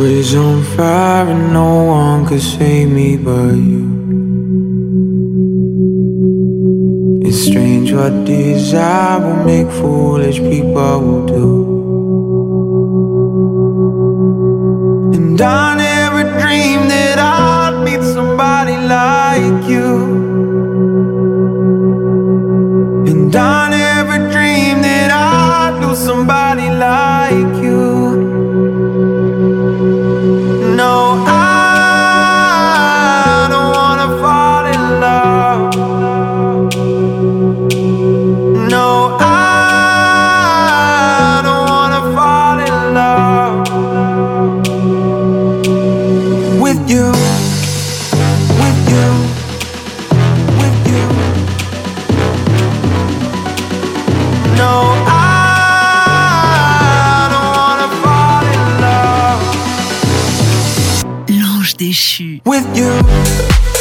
was on fire and no one could save me but you. It's strange what desire will make foolish people do. And I never dreamed that I'd meet somebody like you. And I never dreamed that I'd lose somebody like you. déchu. With you.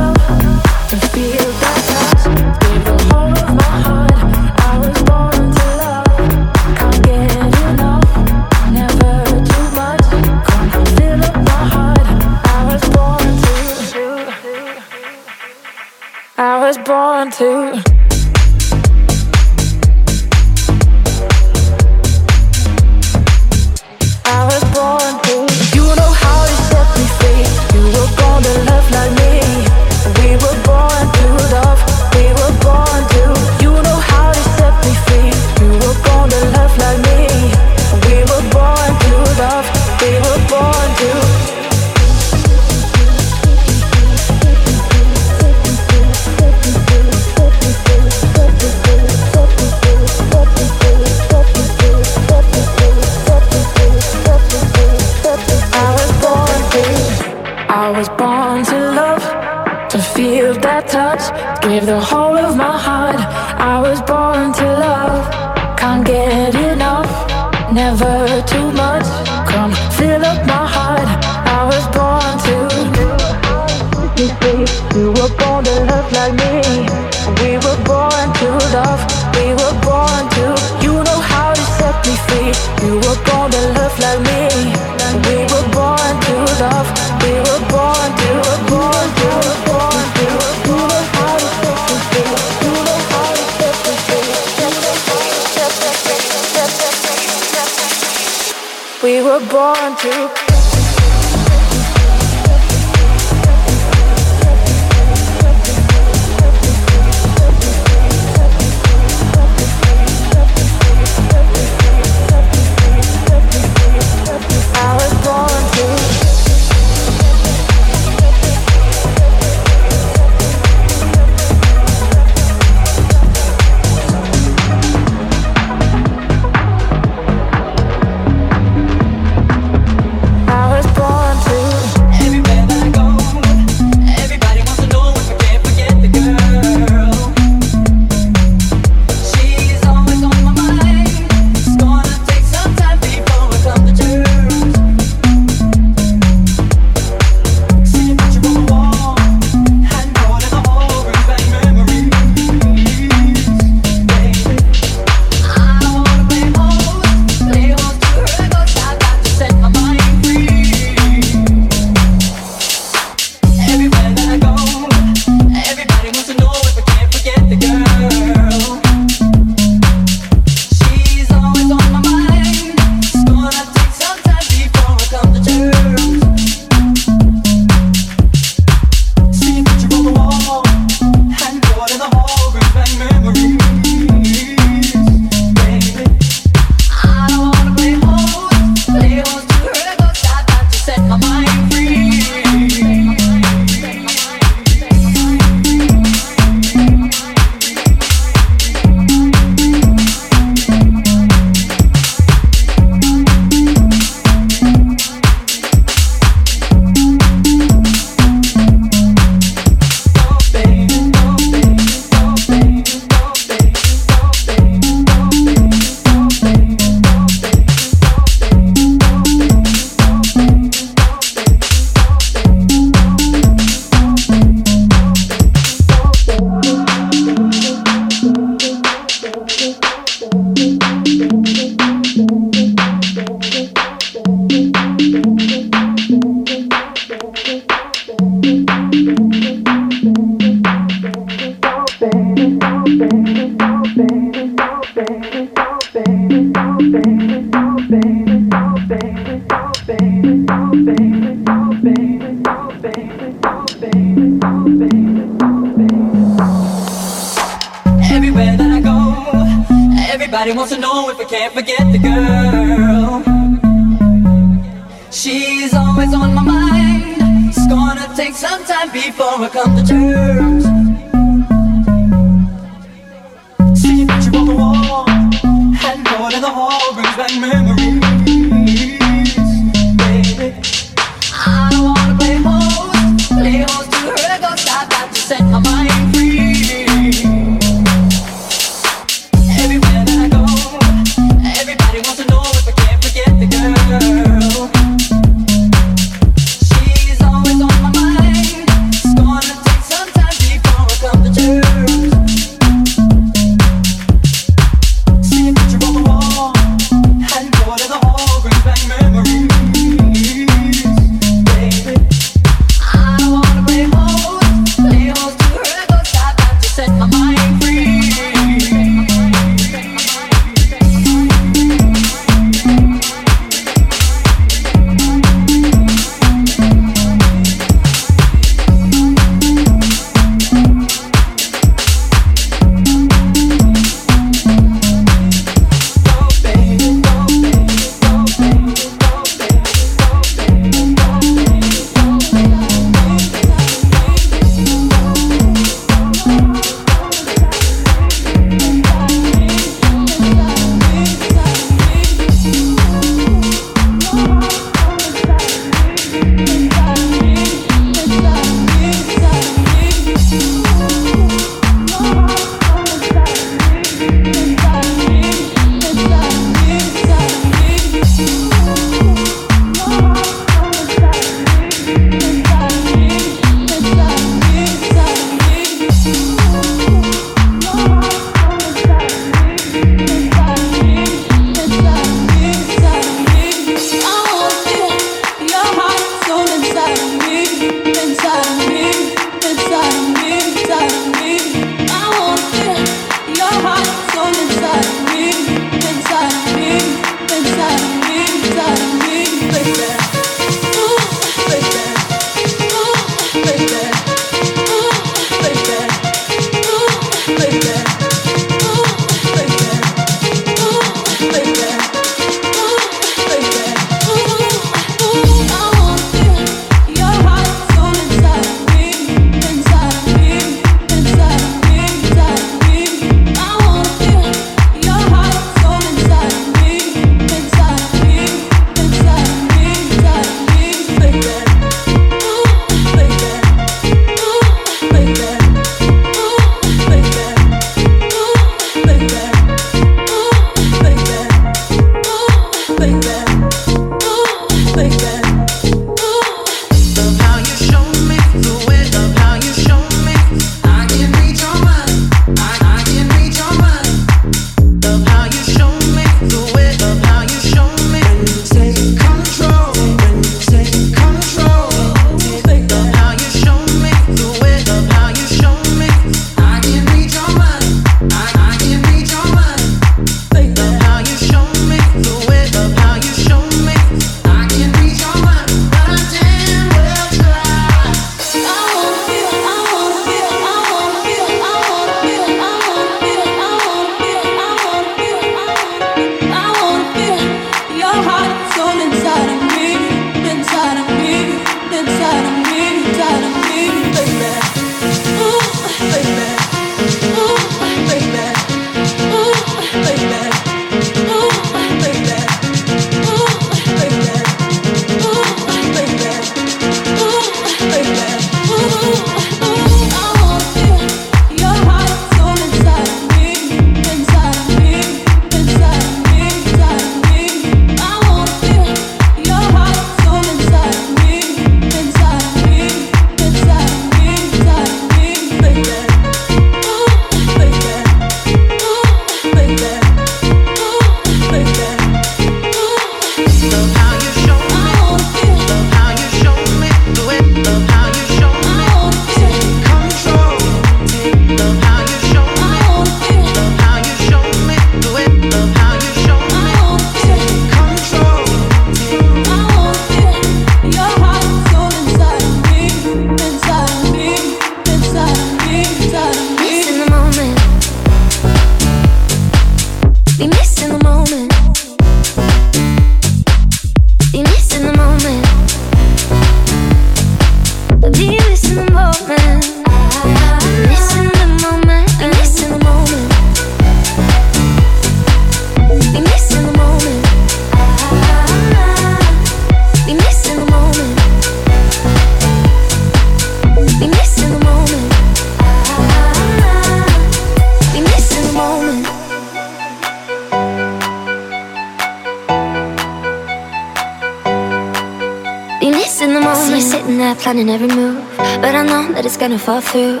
Gonna fall through.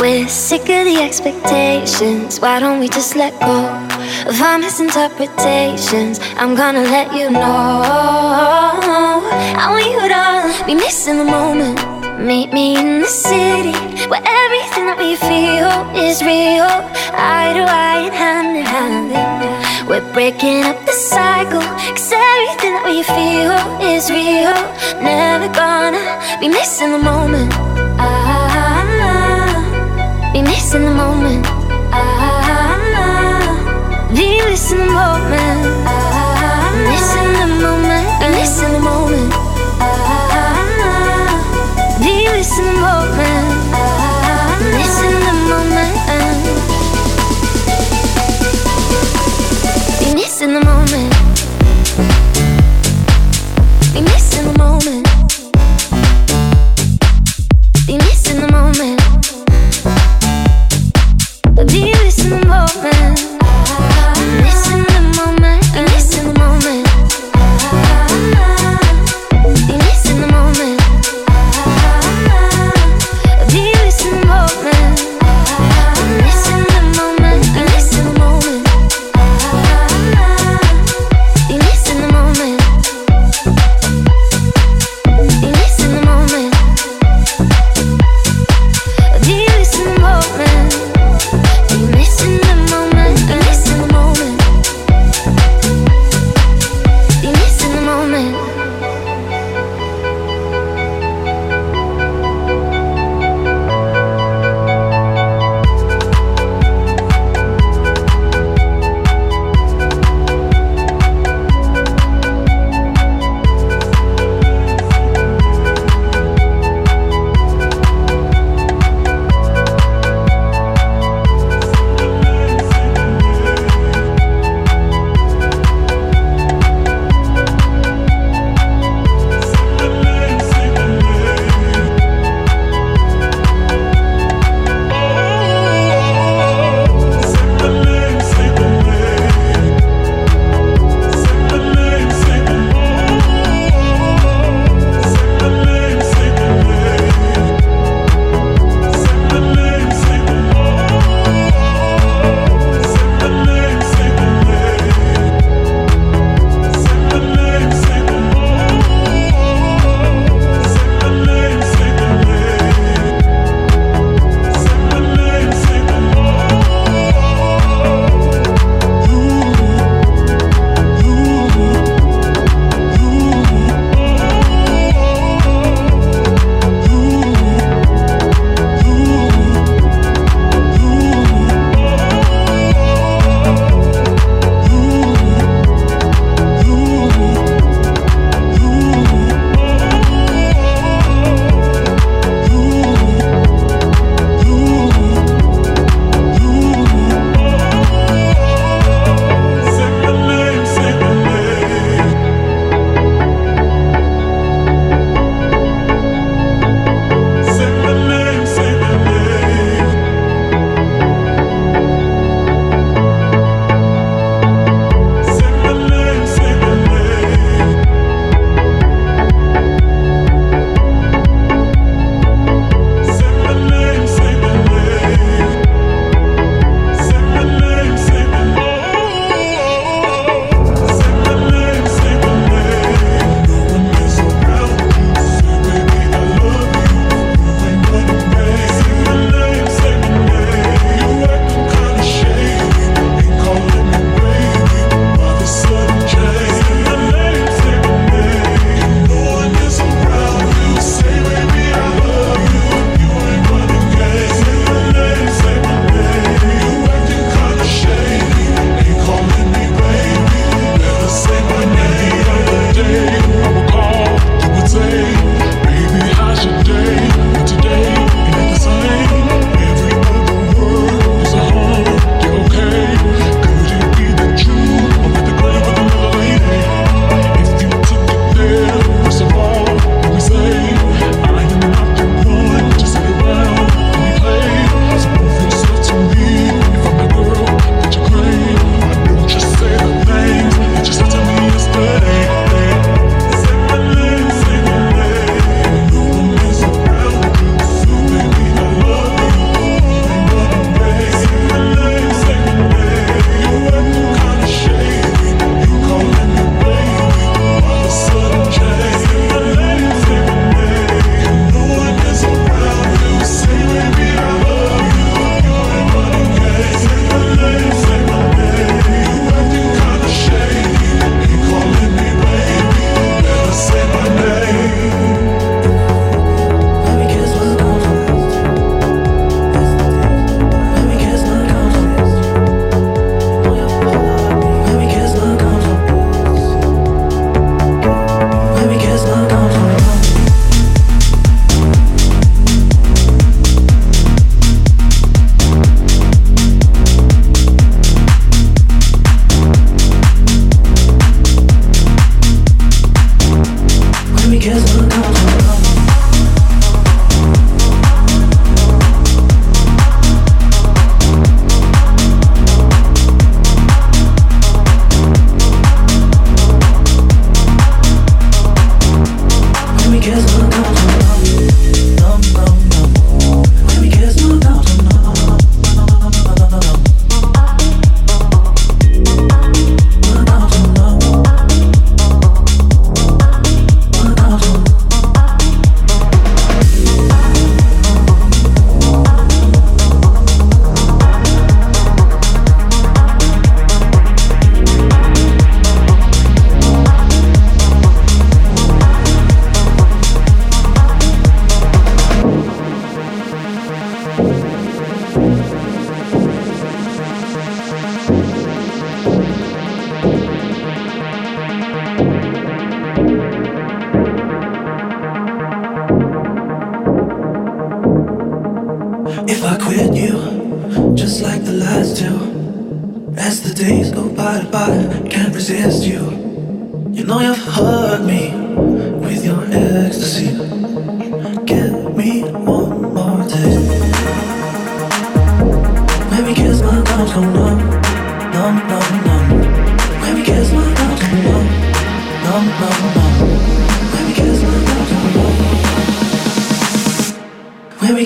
We're sick of the expectations. Why don't we just let go of our misinterpretations? I'm gonna let you know. I want you to be missing the moment. Meet me in the city where everything that we feel is real. Eye to eye and hand in hand. We're breaking up the cycle. Cause everything that we feel is real. Never gonna be missing the moment. Be missing the moment. Ah, be missing the moment. Ah, missing the moment. Be missing the moment. Ah, be missing the moment. Ah, missing the moment. Be missing the moment.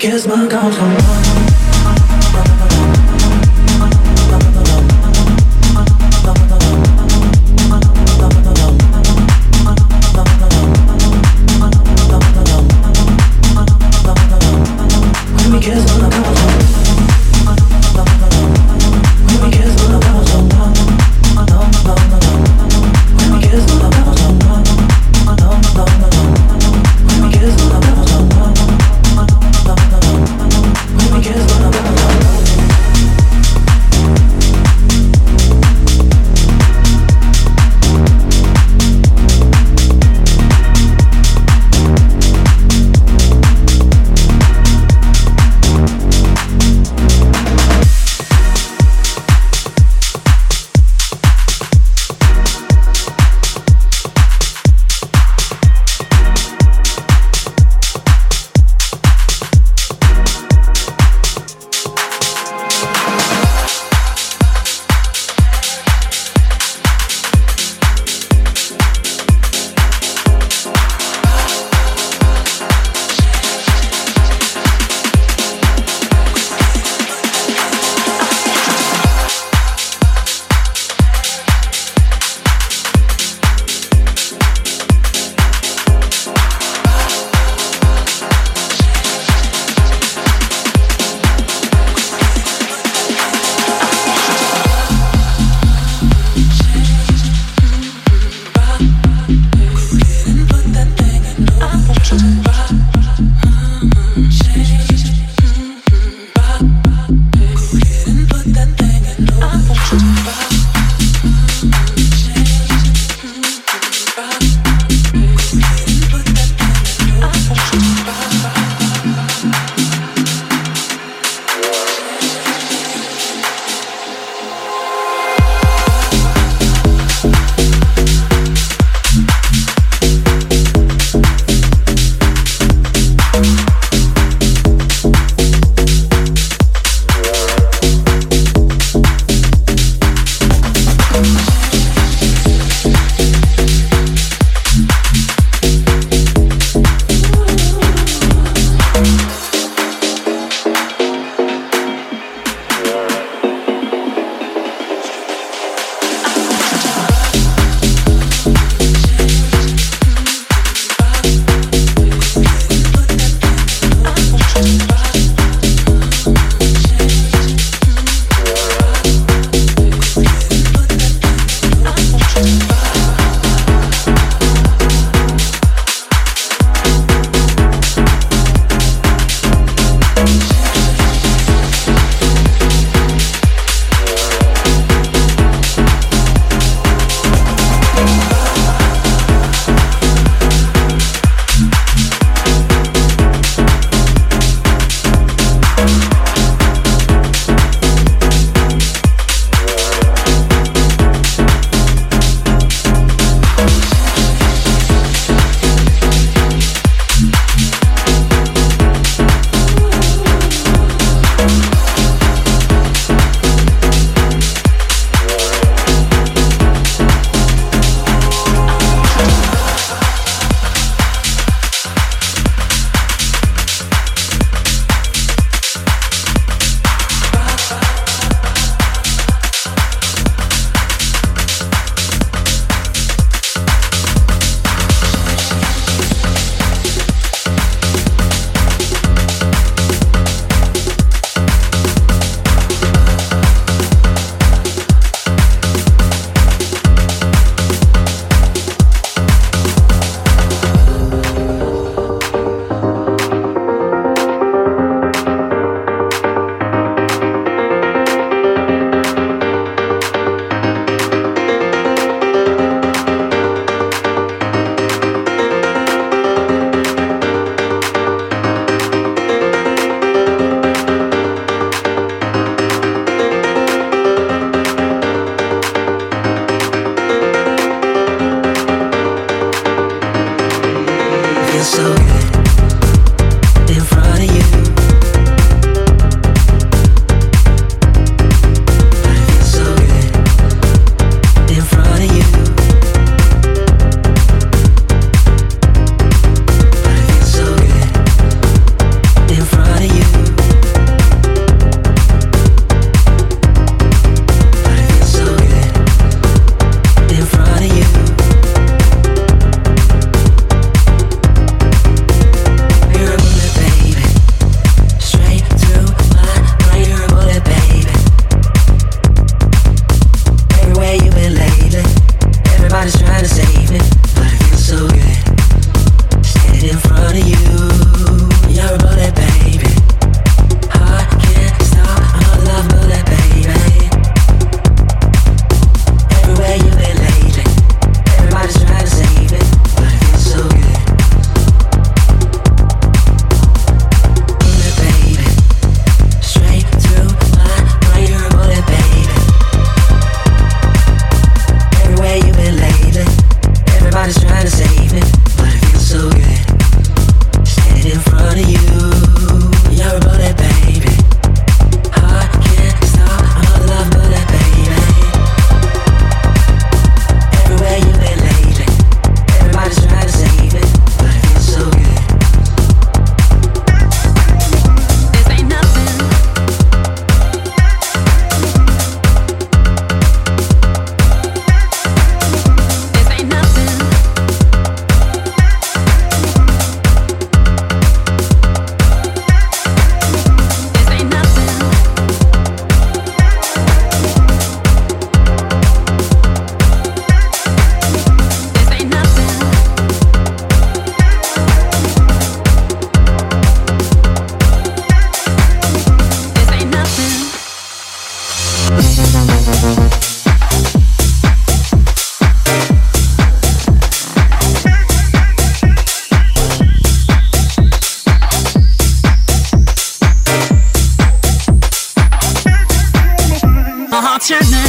When touched by of you. turn